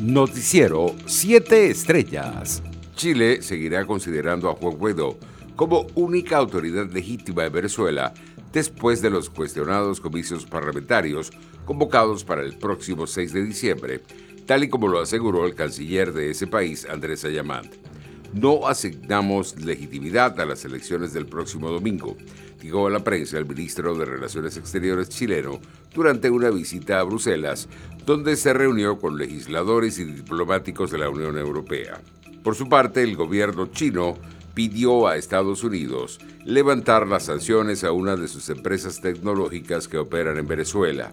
Noticiero 7 Estrellas. Chile seguirá considerando a Juan Guaidó como única autoridad legítima de Venezuela después de los cuestionados comicios parlamentarios convocados para el próximo 6 de diciembre, tal y como lo aseguró el canciller de ese país, Andrés Ayamán. No asignamos legitimidad a las elecciones del próximo domingo, dijo a la prensa el ministro de Relaciones Exteriores chileno durante una visita a Bruselas, donde se reunió con legisladores y diplomáticos de la Unión Europea. Por su parte, el gobierno chino pidió a Estados Unidos levantar las sanciones a una de sus empresas tecnológicas que operan en Venezuela.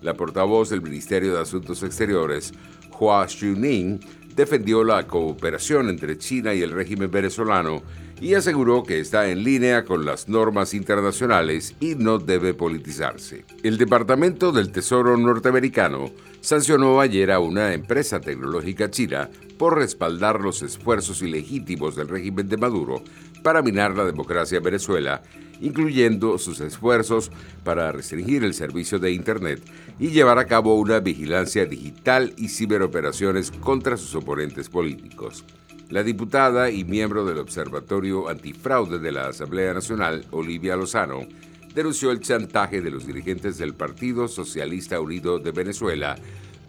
La portavoz del Ministerio de Asuntos Exteriores, Hua Xuning, defendió la cooperación entre China y el régimen venezolano y aseguró que está en línea con las normas internacionales y no debe politizarse. El Departamento del Tesoro norteamericano sancionó ayer a una empresa tecnológica china por respaldar los esfuerzos ilegítimos del régimen de Maduro para minar la democracia en Venezuela, incluyendo sus esfuerzos para restringir el servicio de Internet y llevar a cabo una vigilancia digital y ciberoperaciones contra sus oponentes políticos. La diputada y miembro del Observatorio Antifraude de la Asamblea Nacional, Olivia Lozano, denunció el chantaje de los dirigentes del Partido Socialista Unido de Venezuela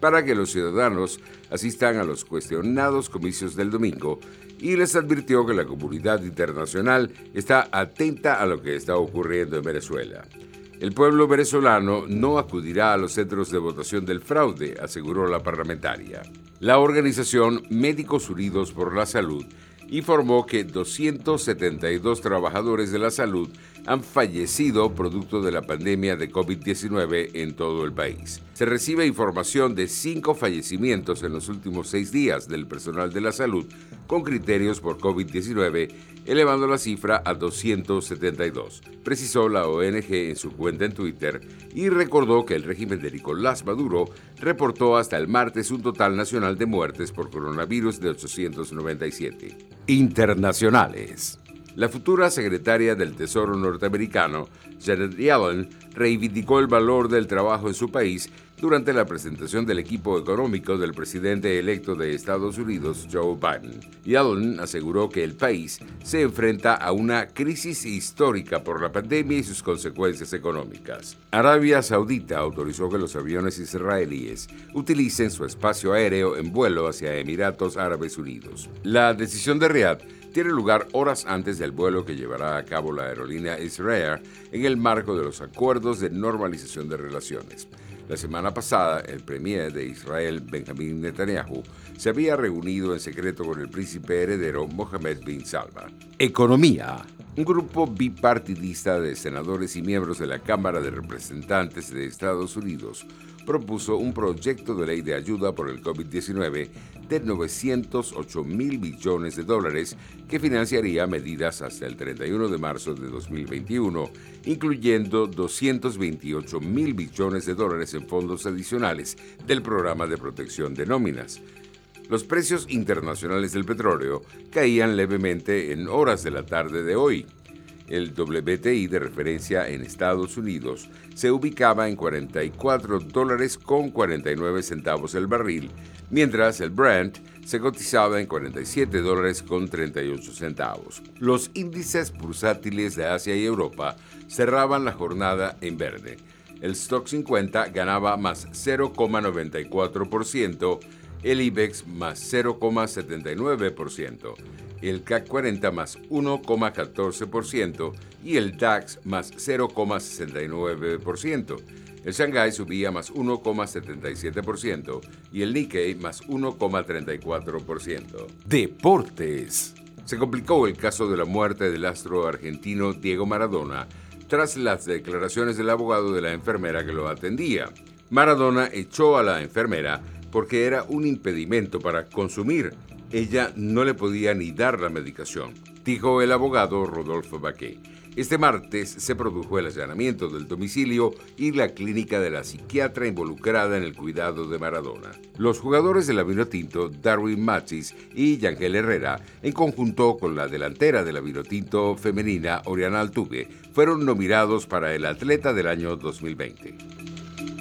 para que los ciudadanos asistan a los cuestionados comicios del domingo y les advirtió que la comunidad internacional está atenta a lo que está ocurriendo en Venezuela. El pueblo venezolano no acudirá a los centros de votación del fraude, aseguró la parlamentaria. La organización Médicos Unidos por la Salud informó que 272 trabajadores de la salud han fallecido producto de la pandemia de COVID-19 en todo el país. Se recibe información de cinco fallecimientos en los últimos seis días del personal de la salud con criterios por COVID-19, elevando la cifra a 272, precisó la ONG en su cuenta en Twitter y recordó que el régimen de Nicolás Maduro reportó hasta el martes un total nacional de muertes por coronavirus de 897. Internacionales. La futura secretaria del Tesoro norteamericano, Janet Yellen, reivindicó el valor del trabajo en su país durante la presentación del equipo económico del presidente electo de Estados Unidos, Joe Biden. Yellen aseguró que el país se enfrenta a una crisis histórica por la pandemia y sus consecuencias económicas. Arabia Saudita autorizó que los aviones israelíes utilicen su espacio aéreo en vuelo hacia Emiratos Árabes Unidos. La decisión de Riyadh tiene lugar horas antes del vuelo que llevará a cabo la aerolínea Israel en el marco de los acuerdos de normalización de relaciones. La semana pasada, el premier de Israel, Benjamin Netanyahu, se había reunido en secreto con el príncipe heredero Mohammed bin Salman. Economía. Un grupo bipartidista de senadores y miembros de la Cámara de Representantes de Estados Unidos propuso un proyecto de ley de ayuda por el COVID-19 de 908 mil millones de dólares que financiaría medidas hasta el 31 de marzo de 2021, incluyendo 228 mil millones de dólares en fondos adicionales del programa de protección de nóminas. Los precios internacionales del petróleo caían levemente en horas de la tarde de hoy. El WTI de referencia en Estados Unidos se ubicaba en 44 dólares con 49 centavos el barril, mientras el Brent se cotizaba en 47 dólares con 38 centavos. Los índices bursátiles de Asia y Europa cerraban la jornada en verde. El Stock 50 ganaba más 0,94%, el IBEX más 0,79%, el CAC 40 más 1,14% y el DAX más 0,69%. El Shanghai subía más 1,77% y el Nikkei más 1,34%. Deportes. Se complicó el caso de la muerte del astro argentino Diego Maradona tras las declaraciones del abogado de la enfermera que lo atendía. Maradona echó a la enfermera porque era un impedimento para consumir. Ella no le podía ni dar la medicación, dijo el abogado Rodolfo Baquet. Este martes se produjo el allanamiento del domicilio y la clínica de la psiquiatra involucrada en el cuidado de Maradona. Los jugadores de la Vinotinto, Darwin Machis y Yangel Herrera, en conjunto con la delantera de la Vinotinto femenina, Oriana Altuve, fueron nominados para el Atleta del año 2020.